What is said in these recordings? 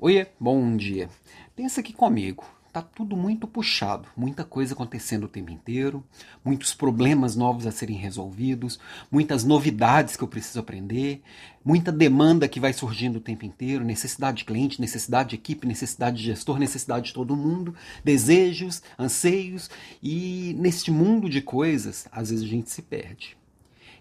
Oiê, bom dia. Pensa aqui comigo. Tá tudo muito puxado, muita coisa acontecendo o tempo inteiro, muitos problemas novos a serem resolvidos, muitas novidades que eu preciso aprender, muita demanda que vai surgindo o tempo inteiro, necessidade de cliente, necessidade de equipe, necessidade de gestor, necessidade de todo mundo, desejos, anseios e neste mundo de coisas, às vezes a gente se perde.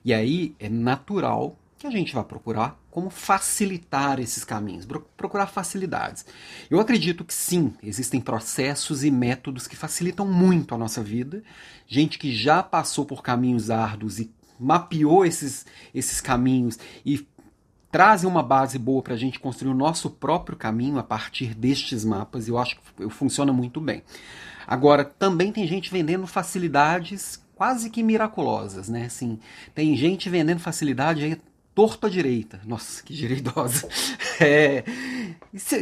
E aí é natural que a gente vai procurar como facilitar esses caminhos, procurar facilidades. Eu acredito que sim, existem processos e métodos que facilitam muito a nossa vida. Gente que já passou por caminhos árduos e mapeou esses, esses caminhos e trazem uma base boa para a gente construir o nosso próprio caminho a partir destes mapas, eu acho que funciona muito bem. Agora, também tem gente vendendo facilidades quase que miraculosas, né? Assim, tem gente vendendo facilidade aí torto à direita. Nossa, que direidosa. É,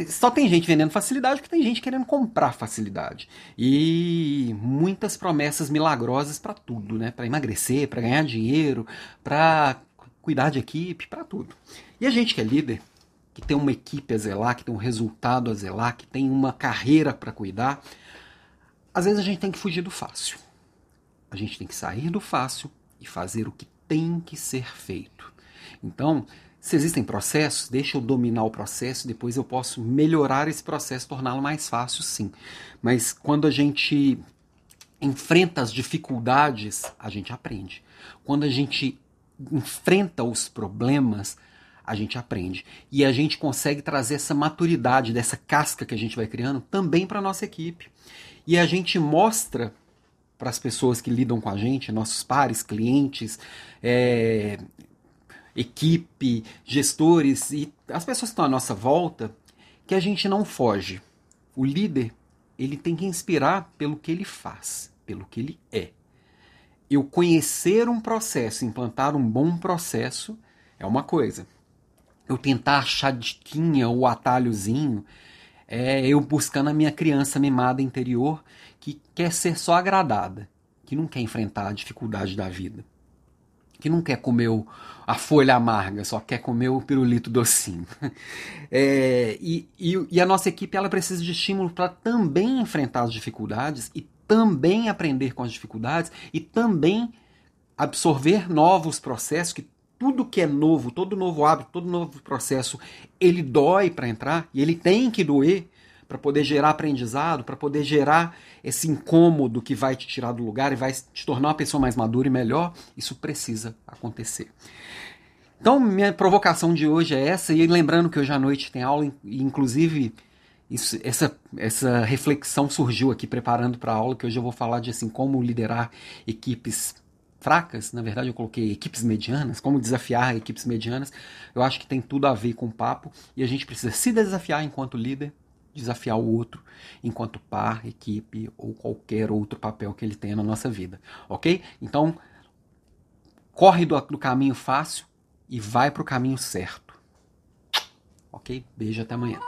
só tem gente vendendo facilidade porque tem gente querendo comprar facilidade. E muitas promessas milagrosas para tudo, né? Para emagrecer, para ganhar dinheiro, para cuidar de equipe, para tudo. E a gente que é líder, que tem uma equipe a zelar, que tem um resultado a zelar, que tem uma carreira para cuidar, às vezes a gente tem que fugir do fácil. A gente tem que sair do fácil e fazer o que tem que ser feito. Então, se existem processos, deixa eu dominar o processo, depois eu posso melhorar esse processo, torná-lo mais fácil, sim. Mas quando a gente enfrenta as dificuldades, a gente aprende. Quando a gente enfrenta os problemas, a gente aprende. E a gente consegue trazer essa maturidade dessa casca que a gente vai criando também para a nossa equipe. E a gente mostra para as pessoas que lidam com a gente, nossos pares, clientes, é, equipe, gestores e as pessoas que estão à nossa volta, que a gente não foge. O líder, ele tem que inspirar pelo que ele faz, pelo que ele é. Eu conhecer um processo, implantar um bom processo, é uma coisa. Eu tentar achar diquinha ou atalhozinho, é eu buscando a minha criança mimada interior que quer ser só agradada, que não quer enfrentar a dificuldade da vida que não quer comer o, a folha amarga, só quer comer o pirulito docinho. É, e, e, e, a nossa equipe ela precisa de estímulo para também enfrentar as dificuldades e também aprender com as dificuldades e também absorver novos processos que tudo que é novo, todo novo hábito, todo novo processo, ele dói para entrar e ele tem que doer para poder gerar aprendizado, para poder gerar esse incômodo que vai te tirar do lugar e vai te tornar uma pessoa mais madura e melhor, isso precisa acontecer. Então, minha provocação de hoje é essa, e lembrando que hoje à noite tem aula, e inclusive isso, essa, essa reflexão surgiu aqui preparando para a aula, que hoje eu vou falar de assim, como liderar equipes fracas, na verdade eu coloquei equipes medianas, como desafiar equipes medianas. Eu acho que tem tudo a ver com o papo e a gente precisa se desafiar enquanto líder desafiar o outro enquanto par, equipe ou qualquer outro papel que ele tenha na nossa vida, ok? Então, corre do, do caminho fácil e vai para o caminho certo, ok? Beijo, até amanhã.